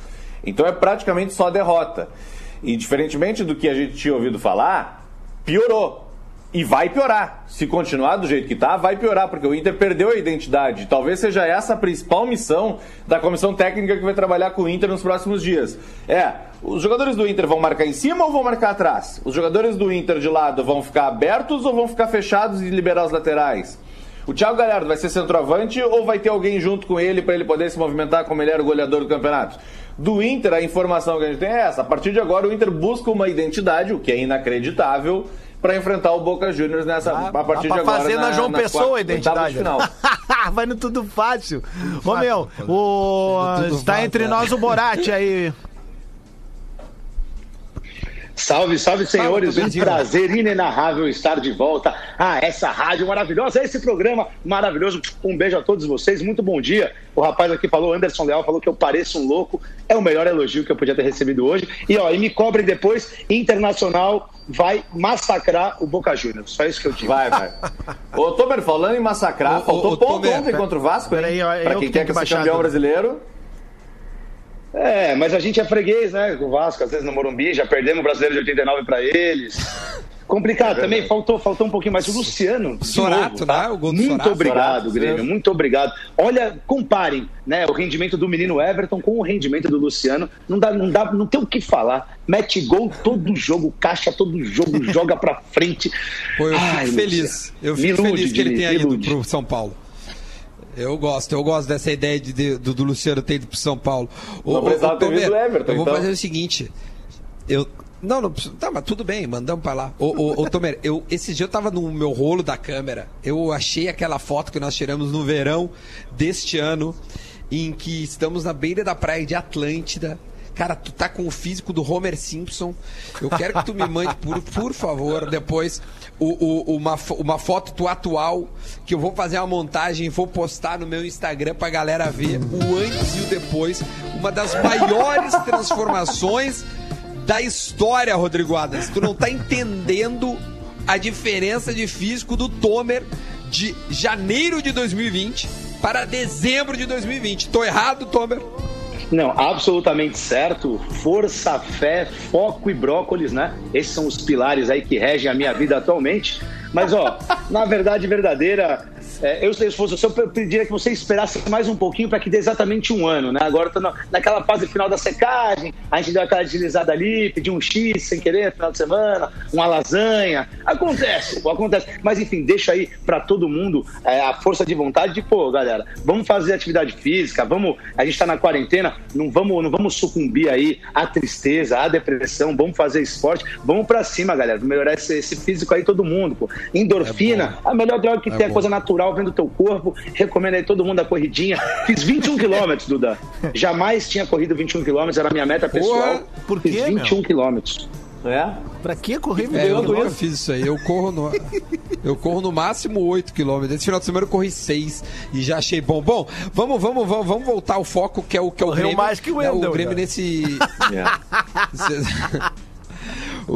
Então é praticamente só derrota. E diferentemente do que a gente tinha ouvido falar, piorou. E vai piorar. Se continuar do jeito que tá, vai piorar, porque o Inter perdeu a identidade. Talvez seja essa a principal missão da comissão técnica que vai trabalhar com o Inter nos próximos dias. É, os jogadores do Inter vão marcar em cima ou vão marcar atrás? Os jogadores do Inter de lado vão ficar abertos ou vão ficar fechados e liberar os laterais? O Thiago Galhardo vai ser centroavante ou vai ter alguém junto com ele para ele poder se movimentar como ele era o goleador do campeonato? Do Inter, a informação que a gente tem é essa. A partir de agora, o Inter busca uma identidade, o que é inacreditável, para enfrentar o Boca Juniors nessa, a partir de agora. fazer na João nas Pessoa a quartas- oitavas identidade, de final. Vai no tudo fácil. Ô, meu, o... Está fácil, entre né? nós o Borat aí. Salve, salve, senhores. Um Pedrinho. prazer inenarrável estar de volta a essa rádio maravilhosa, a esse programa maravilhoso. Um beijo a todos vocês. Muito bom dia. O rapaz aqui falou, Anderson Leal, falou que eu pareço um louco. É o melhor elogio que eu podia ter recebido hoje. E, ó, e me cobrem depois, Internacional vai massacrar o Boca Juniors. Só isso que eu digo. Vai, vai. Ô, Tomer, falando em massacrar, Ô, faltou ô, ponto Tomer, ontem contra o Vasco, hein? Peraí, ó, pra que quem tenho quer que que baixar campeão brasileiro. É, mas a gente é freguês, né? Com o Vasco, às vezes no Morumbi, já perdemos o brasileiro de 89 para eles. Complicado também, faltou, faltou um pouquinho mais. O Luciano. Sorato, novo, tá? né? O gol do Muito Sorato. obrigado, Sorato, Grêmio. sim. Muito obrigado. Olha, comparem né, o rendimento do menino Everton com o rendimento do Luciano. Não dá, não dá, não tem o que falar. Mete gol todo jogo, caixa todo jogo, joga pra frente. Pô, eu fico Ai, feliz. Luciano. Eu Me fico ilude, feliz que ele tenha ido pro São Paulo. Eu gosto, eu gosto dessa ideia de, de- do, do Luciano ter ido pro São Paulo. Ô, Não precisava ter Tomer, vindo o Everton, Eu vou então. fazer o seguinte. Eu. Não, não precisa. Tá, mas tudo bem, mandamos pra lá. Ô, ô, ô Tomer, eu, esse dia eu tava no meu rolo da câmera. Eu achei aquela foto que nós tiramos no verão deste ano, em que estamos na beira da praia de Atlântida. Cara, tu tá com o físico do Homer Simpson. Eu quero que tu me mande, por, por favor, depois o- o- uma, uma foto tua atual, que eu vou fazer uma montagem e vou postar no meu Instagram pra galera ver o antes e o depois. Uma das maiores transformações da história, Rodrigo Adams. Tu não tá entendendo a diferença de físico do Tomer de janeiro de 2020 para dezembro de 2020. Tô errado, Tomer? Não, absolutamente certo. Força, fé, foco e brócolis, né? Esses são os pilares aí que regem a minha vida atualmente. Mas, ó, na verdade verdadeira, é, eu, se fosse você, eu pediria que você esperasse mais um pouquinho para que dê exatamente um ano, né? Agora na, naquela fase final da secagem, a gente deu aquela deslizada ali, pediu um X sem querer no final de semana, uma lasanha. Acontece, pô, acontece. Mas enfim, deixa aí para todo mundo é, a força de vontade de, pô, galera, vamos fazer atividade física, vamos. A gente tá na quarentena, não vamos, não vamos sucumbir aí à tristeza, à depressão, vamos fazer esporte, vamos para cima, galera, melhorar esse, esse físico aí todo mundo, pô. Endorfina, a melhor droga que É tem, a bom. coisa natural vendo teu corpo. Recomendo aí todo mundo a corridinha. Fiz 21 quilômetros, Duda. Jamais tinha corrido 21 quilômetros, era a minha meta pessoal. por Fiz quê, 21 quilômetros. É? Pra que correr É, eu nunca fiz isso aí. Eu corro no, eu corro no máximo 8 km. Esse final de semana eu corri 6 e já achei bom. Bom, vamos, vamos, vamos, vamos voltar ao foco que é o que é o Correu Grêmio. mais que o Wendel, O Grêmio né? nesse É.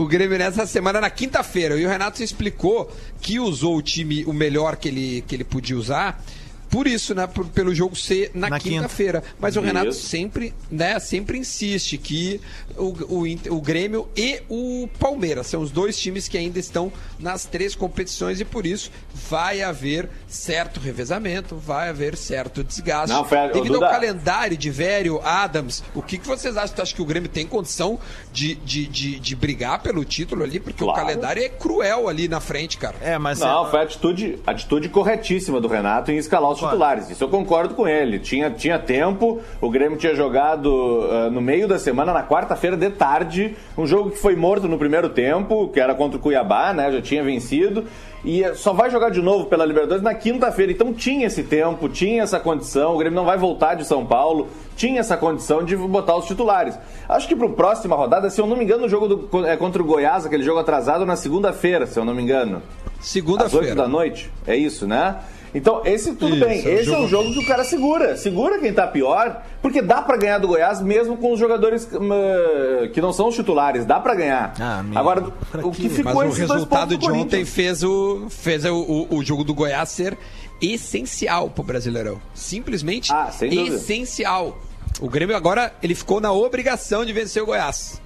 o, Grêmio nessa semana, na quinta-feira, e o Renato explicou que usou o time, o melhor que ele, que ele podia usar, por isso, né? por- pelo jogo ser na, Na quinta-feira. Mas o Renato Isso. sempre, né, sempre insiste que o, o, o Grêmio e o Palmeiras são os dois times que ainda estão nas três competições e por isso vai haver certo revezamento, vai haver certo desgaste. Não, ô, Devido Duda. ao calendário de Vério, Adams, o que, que vocês acham? Tu acha que o Grêmio tem condição de, de, de, de brigar pelo título ali? Porque o Claro. calendário é cruel ali na frente, cara. É, mas. Não, foi a atitude, atitude corretíssima do Renato em escalar os titulares. Isso eu concordo com ele. Tinha, tinha tempo, o Grêmio tinha jogado ah, no meio da semana, na quarta-feira de tarde, um jogo que foi morto no primeiro tempo, que era contra o Cuiabá, né? Já tinha vencido. E eh, só vai jogar de novo pela Libertadores na quinta-feira. Então tinha esse tempo, tinha essa condição. O Grêmio não vai voltar de São Paulo. Tinha essa condição de botar os titulares. Acho que para próxima rodada, se eu não me engano, o jogo do- é contra o Goiás, aquele jogo atrasado, na segunda-feira, se eu não me engano. Às 8 Segunda-feira. da noite. É isso, né? Então, esse tudo Isso, bem. é o Esse é jogo- um jogo que o cara segura. Segura quem tá pior, porque dá pra ganhar do Goiás mesmo com os jogadores hum, eh, que não são os titulares. Dá pra ganhar. Ah, Agora, pra o que ficou Mas o resultado de ontem fez, o, fez o, o, o jogo do Goiás ser essencial pro Brasileirão. Simplesmente Ah, essencial. O Grêmio agora ele ficou na obrigação de vencer o Goiás.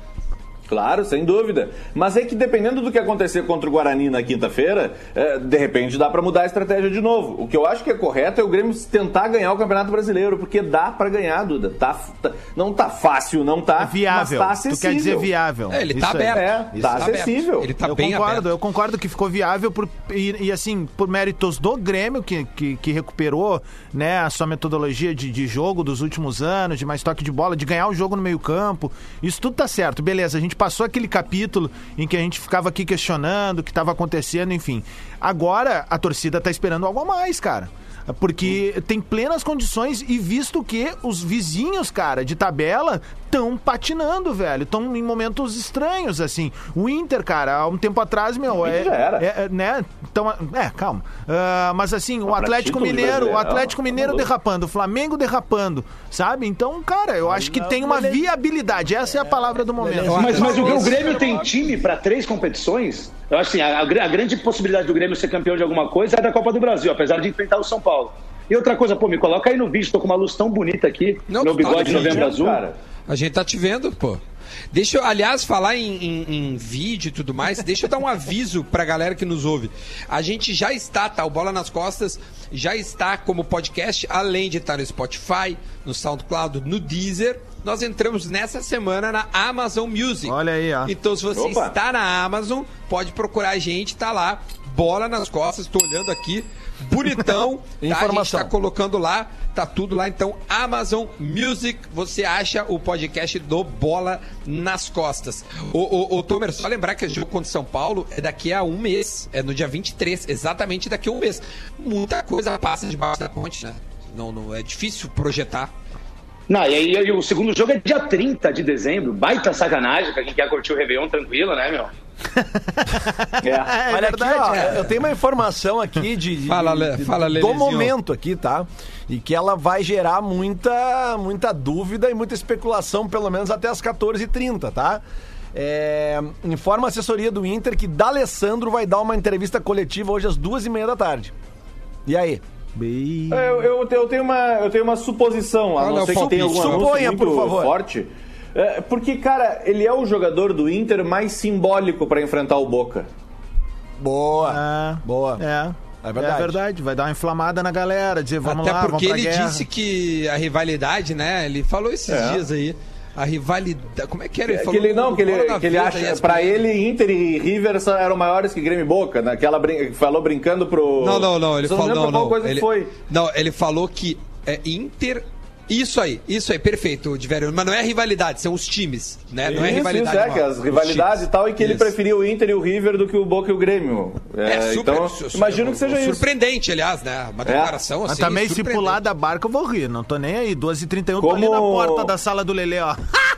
Claro, sem dúvida. Mas é que dependendo do que acontecer contra o Guarani na quinta-feira, eh, de repente dá pra mudar a estratégia de novo. O que eu acho que é correto é o Grêmio tentar ganhar o Campeonato Brasileiro, porque dá pra ganhar, Duda. Tá, tá- não tá fácil, não tá, É viável. mas tá tu acessível. quer dizer viável. É, ele tá Isso aberto. É, Isso tá aberto. acessível. Ele tá eu bem concordo, aberto. eu concordo que ficou viável por, e, e, assim, por méritos do Grêmio, que, que, que recuperou né, a sua metodologia de, de jogo dos últimos anos, de mais toque de bola, de ganhar o jogo no meio-campo. Isso tudo tá certo. Beleza, a gente passou aquele capítulo em que a gente ficava aqui questionando o que estava acontecendo, enfim. Agora a torcida tá esperando algo a mais, cara. Porque tem plenas condições e visto que os vizinhos, cara, de tabela estão patinando, velho. Estão em momentos estranhos, assim. O Inter, cara, há um tempo atrás, meu, O é, já era. é- é, né? Então, é, calma. Ah, mas assim, o Atlético Mineiro, o Atlético Mineiro tá maluco. derrapando, o Flamengo derrapando, sabe? Então, cara, eu acho que tem uma viabilidade. Essa é a palavra do momento. Mas, mas o, o Grêmio tem time para três competições? Eu acho assim, a, a grande possibilidade do Grêmio ser campeão de alguma coisa é da Copa do Brasil, apesar de enfrentar o São Paulo. E outra coisa, pô, me coloca aí no vídeo, tô com uma luz tão bonita aqui, Não, meu tá bigode no novembro vídeo, azul. Cara, A gente tá te vendo, pô. Deixa eu, aliás, falar em, em- em vídeo e tudo mais, deixa eu dar um aviso pra galera que nos ouve. A gente já está, tá? O Bola nas Costas já está como podcast, além de estar no Spotify, no SoundCloud, no Deezer. Nós entramos nessa semana na Amazon Music. Olha aí, ó. Então, se você Opa. está na Amazon, pode procurar a gente, tá lá. Bola nas costas, tô olhando aqui. Bonitão. tá? A gente Informação. tá colocando lá, tá tudo lá. Então, Amazon Music, você acha o podcast do Bola nas Costas. Ô, ô, ô Tomer, só lembrar que o jogo contra São Paulo é daqui a um mês, é no dia 23, exatamente daqui a um mês. Muita coisa passa debaixo da ponte, né? Não, não é difícil projetar. Não, e aí e o segundo jogo é dia 30 de dezembro, baita sacanagem pra quem quer curtir o Réveillon tranquilo, né, meu? é. É Olha verdade. aqui, ó, é. eu tenho uma informação aqui de, de- Fala, de- de- fala, do momento aqui, tá? E que ela vai gerar muita, muita dúvida e muita especulação, pelo menos até as 14h30, tá? É, informa a assessoria do Inter que D'Alessandro vai dar uma entrevista coletiva hoje às duas e meia da tarde. E aí? Bem- Eu, eu, eu tenho uma, eu tenho uma suposição, a Olha, não ser que tenha algum suponha, por muito favor. forte. É, porque, cara, ele é o jogador do Inter mais simbólico pra enfrentar o Boca. Boa. É. Boa. É. É verdade. É verdade. Vai dar uma inflamada na galera, dizer vamos Até lá, porque vamos ele guerra. disse que a rivalidade, né? Ele falou esses É. dias aí. A rivalidade. Como é que era? Ele que falou ele não, que ele, que ele acha, ESPN. pra ele Inter e River eram maiores que Grêmio e Boca, naquela brin... falou brincando pro Não, não, não. Ele Só falou. Não, não. coisa ele, que foi. não, ele falou que é Inter. Isso aí, isso aí, perfeito, Diverio. Mas não é rivalidade, são os times, né? Não é isso, rivalidade. isso, é, que as rivalidades e tal, e que ele Isso. preferia o Inter e o River do que o Boca e o Grêmio. É, É, super, então, su- su- imagino que seja isso. Surpreendente, aliás, né? Uma declaração Mas assim. também se surpreendente. pular da barca eu vou rir, não tô nem aí. 2h31, tô ali Como- na porta da sala do Lelê, ó.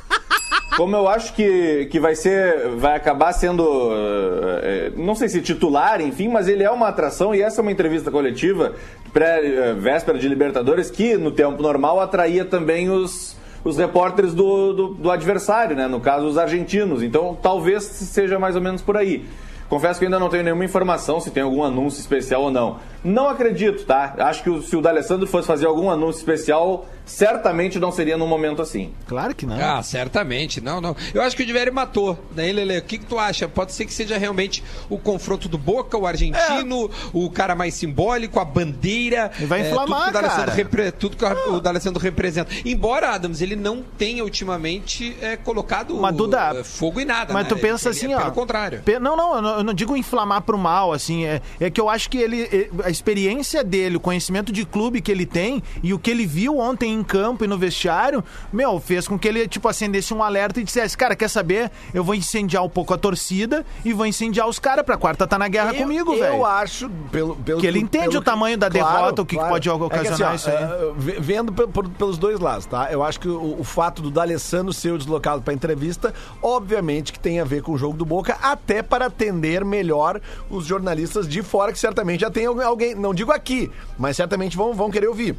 Como eu acho que, que vai ser, vai acabar sendo, eh, eh, não sei se titular, enfim, mas ele é uma atração e essa é uma entrevista coletiva pré, eh, véspera de Libertadores que no tempo normal atraía também os, os repórteres do, do, do adversário, né? No caso, os argentinos. Então, talvez seja mais ou menos por aí. Confesso que ainda não tenho nenhuma informação se tem algum anúncio especial ou não. Não acredito, tá? Acho que o- se o D'Alessandro fosse fazer algum anúncio especial, certamente não seria num momento assim. Claro que não. Ah, certamente. Não, não. Eu acho que o Diveri matou. Daí, Lele, o que, que tu acha? Pode ser que seja realmente o confronto do Boca, o argentino, o cara mais simbólico, a bandeira. Vai é, inflamar, tudo que o repre- Tudo que o D'Alessandro representa. Embora, Adams, ele não tenha ultimamente é, colocado Mas, Duda, é, fogo em nada. Mas né? tu pensa Ele- assim, é ó. Pelo contrário. Pe- Não, não, eu não, eu não digo inflamar pro mal, assim. É, é que eu acho que ele. é, A experiência dele, o conhecimento de clube que ele tem e o que ele viu ontem em campo e no vestiário, meu, fez com que ele, tipo, acendesse um alerta e dissesse: Cara, quer saber? Eu vou incendiar um pouco a torcida e vou incendiar os caras pra quarta tá na guerra comigo, eu, velho. Eu acho, pelo, pelo Que ele entende pelo o tamanho da derrota, o que que pode É que, ocasionar isso aí. ve- vendo pelos dois lados, tá? Eu acho que o, o fato do D'Alessandro ser o deslocado pra entrevista, obviamente que tem a ver com o jogo do Boca, até para atender melhor os jornalistas de fora, que certamente já tem alguém- não digo aqui, mas certamente vão, vão querer ouvir.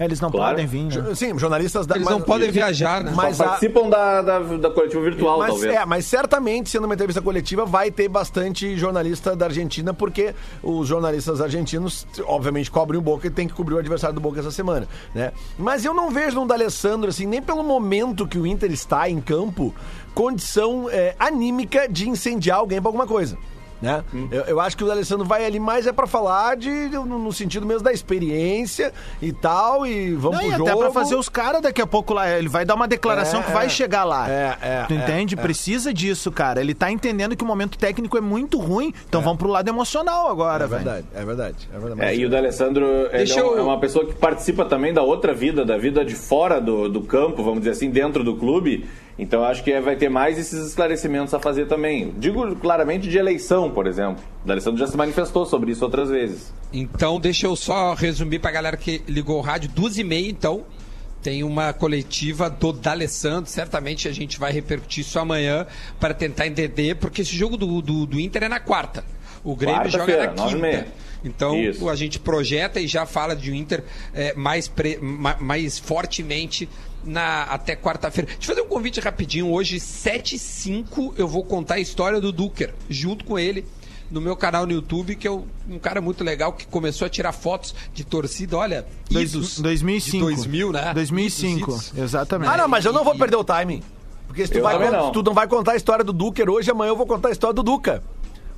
Eles não Claro. podem vir, né? Sim, jornalistas da. Eles mas- não podem viajar, né? Mas Só a- participam da, da, da coletiva virtual, mas, talvez. é, mas certamente, sendo uma entrevista coletiva, vai ter bastante jornalista da Argentina, porque os jornalistas argentinos, obviamente, cobrem o Boca e tem que cobrir o adversário do Boca essa semana, né? Mas eu não vejo no D'Alessandro, assim, nem pelo momento que o Inter está em campo, condição é, anímica de incendiar alguém pra alguma coisa. Né? Hum. Eu, eu acho que o D'Alessandro vai ali mais é pra falar de, no, no sentido mesmo da experiência e tal, e vamos Não, pro e jogo. até pra fazer os caras daqui a pouco lá. Ele vai dar uma declaração É, que vai é. chegar lá. É, é, Tu é, entende? é. Precisa disso, cara. Ele tá entendendo que o momento técnico é muito ruim. Então vamos pro lado emocional agora, É velho. verdade, é verdade, é verdade. É, Mas- e o D'Alessandro ele é, um- eu- é uma pessoa que participa também da outra vida, da vida de fora do, do campo, vamos dizer assim, dentro do clube. Então acho que é- vai ter mais esses esclarecimentos a fazer também. Digo claramente de eleição, por exemplo. O D'Alessandro já se manifestou sobre isso outras vezes. Então, deixa eu só resumir pra galera que ligou o rádio. Duas e meia, então, tem uma coletiva do D'Alessandro. Certamente a gente vai repercutir isso amanhã para tentar entender, porque esse jogo do, do, do Inter é na quarta. O Grêmio joga Quarta-feira, na quinta. Então, Isso. a gente projeta e já fala de um Inter é, mais, pre- ma- mais fortemente na, até quarta-feira. Deixa eu fazer um convite rapidinho. Hoje, 7 e 5 eu vou contar a história do Duker, junto com ele, no meu canal no YouTube, que é um, cara muito legal que começou a tirar fotos de torcida. Olha, Dois- idos 2005. de 2000, né? 2005, Idos, idos. exatamente. Ah, não, mas eu não vou perder o timing. Porque se tu, Eu vai, não. tu não vai contar a história do Duker hoje, amanhã eu vou contar a história do Duca.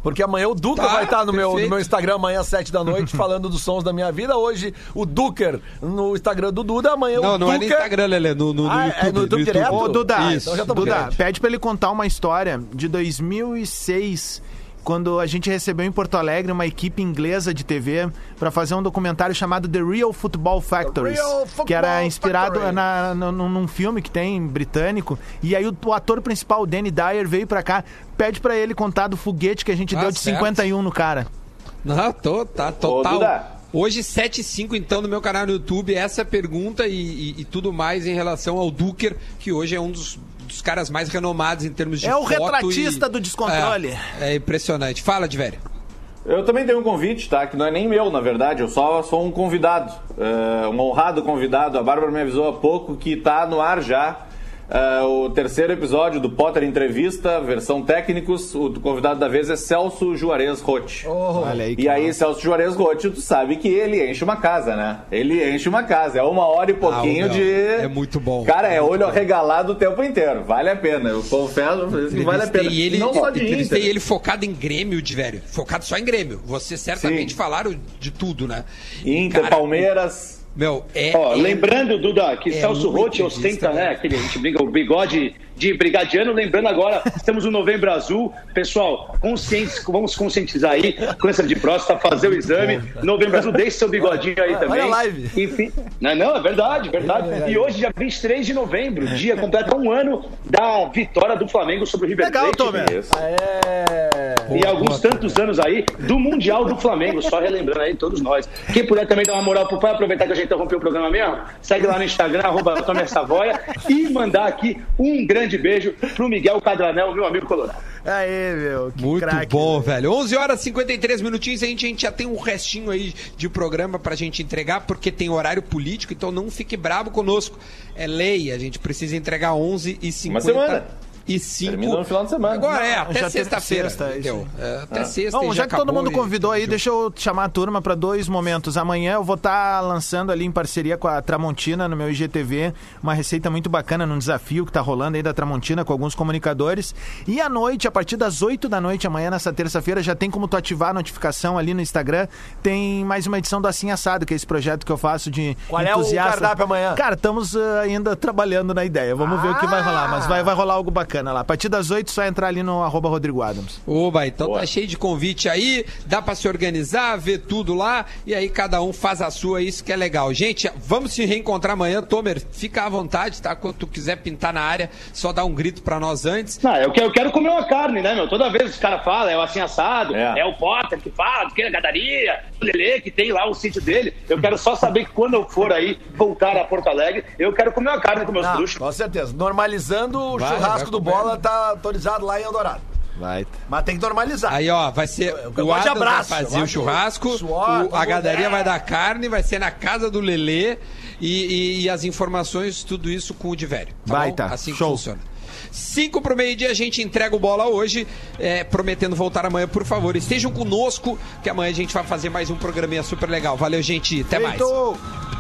Porque amanhã o Duca Tá, vai estar no meu, no meu Instagram amanhã às 7 da noite falando dos sons da minha vida. Hoje o Duker no Instagram do Duda, amanhã Não, o não Duca... é no Instagram, Lelê, no, no, no Ah, é YouTube. no YouTube direto? Ô, Duda, Isso. então Duda pede pra ele contar uma história de 2006, quando a gente recebeu em Porto Alegre uma equipe inglesa de TV pra fazer um documentário chamado The Real Football Factories, Real Football que era inspirado Factory. na, no- num filme que tem britânico. E aí o, o ator principal, o Danny Dyer, veio pra cá, pede pra ele contar do foguete que a gente Ah, deu de certo. 51 no cara. Não, tô, tá total. Hoje, 7 e 5, então, no meu canal no YouTube, essa é pergunta e, e- e tudo mais em relação ao Duker, que hoje é um dos, dos caras mais renomados em termos de É o foto retratista e- do descontrole. É, é impressionante. Fala, de velho. Eu também tenho um convite, tá? Que não é nem meu, na verdade. Eu só sou um convidado. é, um honrado convidado. A Bárbara me avisou há pouco que tá no ar já. É, o terceiro episódio do Potter Entrevista, versão técnicos. O convidado da vez é Celso Juarez Rotti. Olha aí E aí, massa. Celso Juarez Rotti, tu sabe que ele enche uma casa, né? Ele enche uma casa. É uma hora e pouquinho Ah, de. é muito bom. Cara, é olho arregalado o tempo inteiro. Vale a pena. Eu confesso que vale a pena. Entrevistei ele, não só de Inter. ele focado em Grêmio, de velho. Focado só em Grêmio. Vocês certamente Sim. falaram de tudo, né? Inter, Cara, Palmeiras. Meu, é. Ó, lembrando, Duda, que é Celso Rotti ostenta, né? né? Aquele, a gente briga o bigode de brigadiano. Lembrando agora, estamos no Novembro Azul. Pessoal, conscientes, vamos conscientizar aí. Câncer de próstata, fazer o exame. Novembro Azul, deixe seu bigodinho aí também. a live. Enfim, não, não, é verdade, verdade. E hoje, dia 23 de novembro, dia completa um ano da vitória do Flamengo sobre o River Legal, Plate. Tomer. Isso. E alguns tantos anos aí do Mundial do Flamengo, só relembrando aí todos nós. Quem puder também dar uma moral pro pai, aproveitar que a gente interrompeu o programa mesmo, segue lá no Instagram, arroba Tomer Savoia, e mandar aqui um grande beijo pro Miguel Cadranel, meu amigo colorado. Aê, meu. Que Muito craque, bom, velho. 11 horas e 53 minutinhos. A gente, a gente já tem um restinho aí de programa pra gente entregar, porque tem horário político, então não fique brabo conosco. É lei, a gente precisa entregar 11 e 50 Uma semana. E 5. Termina no final de semana. Agora é, até já sexta-feira. sexta, é isso entendeu? É, até Ah. sexta. Bom, e já que todo mundo e- convidou aí, deixa eu chamar a turma para dois momentos. Amanhã eu vou estar lançando ali em parceria com a Tramontina no meu IGTV uma receita muito bacana num desafio que tá rolando aí da Tramontina com alguns comunicadores. E à noite, a partir das 8 da noite, amanhã, nessa terça-feira, já tem como tu ativar a notificação ali no Instagram. Tem mais uma edição do Assim Assado, que é esse projeto que eu faço de Qual é o entusiasta. cardápio amanhã? Cara, estamos ah, ainda trabalhando na ideia. Vamos ver o que vai rolar, mas vai, vai rolar algo bacana lá. A partir das 8, só entrar ali no arroba Rodrigo Adams. Oba, então Boa. tá cheio de convite aí, dá pra se organizar, ver tudo lá, e aí cada um faz a sua, isso que é legal. Gente, vamos se reencontrar amanhã, Tomer, fica à vontade, tá? Quando tu quiser pintar na área, só dá um grito pra nós antes. Não, eu quero, eu quero comer uma carne, né, meu? Toda vez os caras falam, é o assim assado, É. é, o Potter que fala, que é a gadaria, Lelê que tem lá o sítio dele. Eu quero só saber que quando eu for aí voltar a Porto Alegre, eu quero comer uma carne com meus Não, bruxos. com certeza. Normalizando o Vai, churrasco vai do. Bola tá autorizado lá em Eldorado. Vai. Mas tem que normalizar. Aí, ó, vai ser. eu o Adams abraço, vai fazer o churrasco, suor, o- a gadaria é. vai dar carne, vai ser na casa do Lelê e, e- e as informações, tudo isso com o Divério. Tá Vai, bom? tá. Assim que Show. funciona. Cinco pro meio-dia, a gente entrega o bola hoje, é, prometendo voltar amanhã, por favor. Estejam conosco, que amanhã a gente vai fazer mais um programinha super legal. Valeu, gente. Até mais. Feito.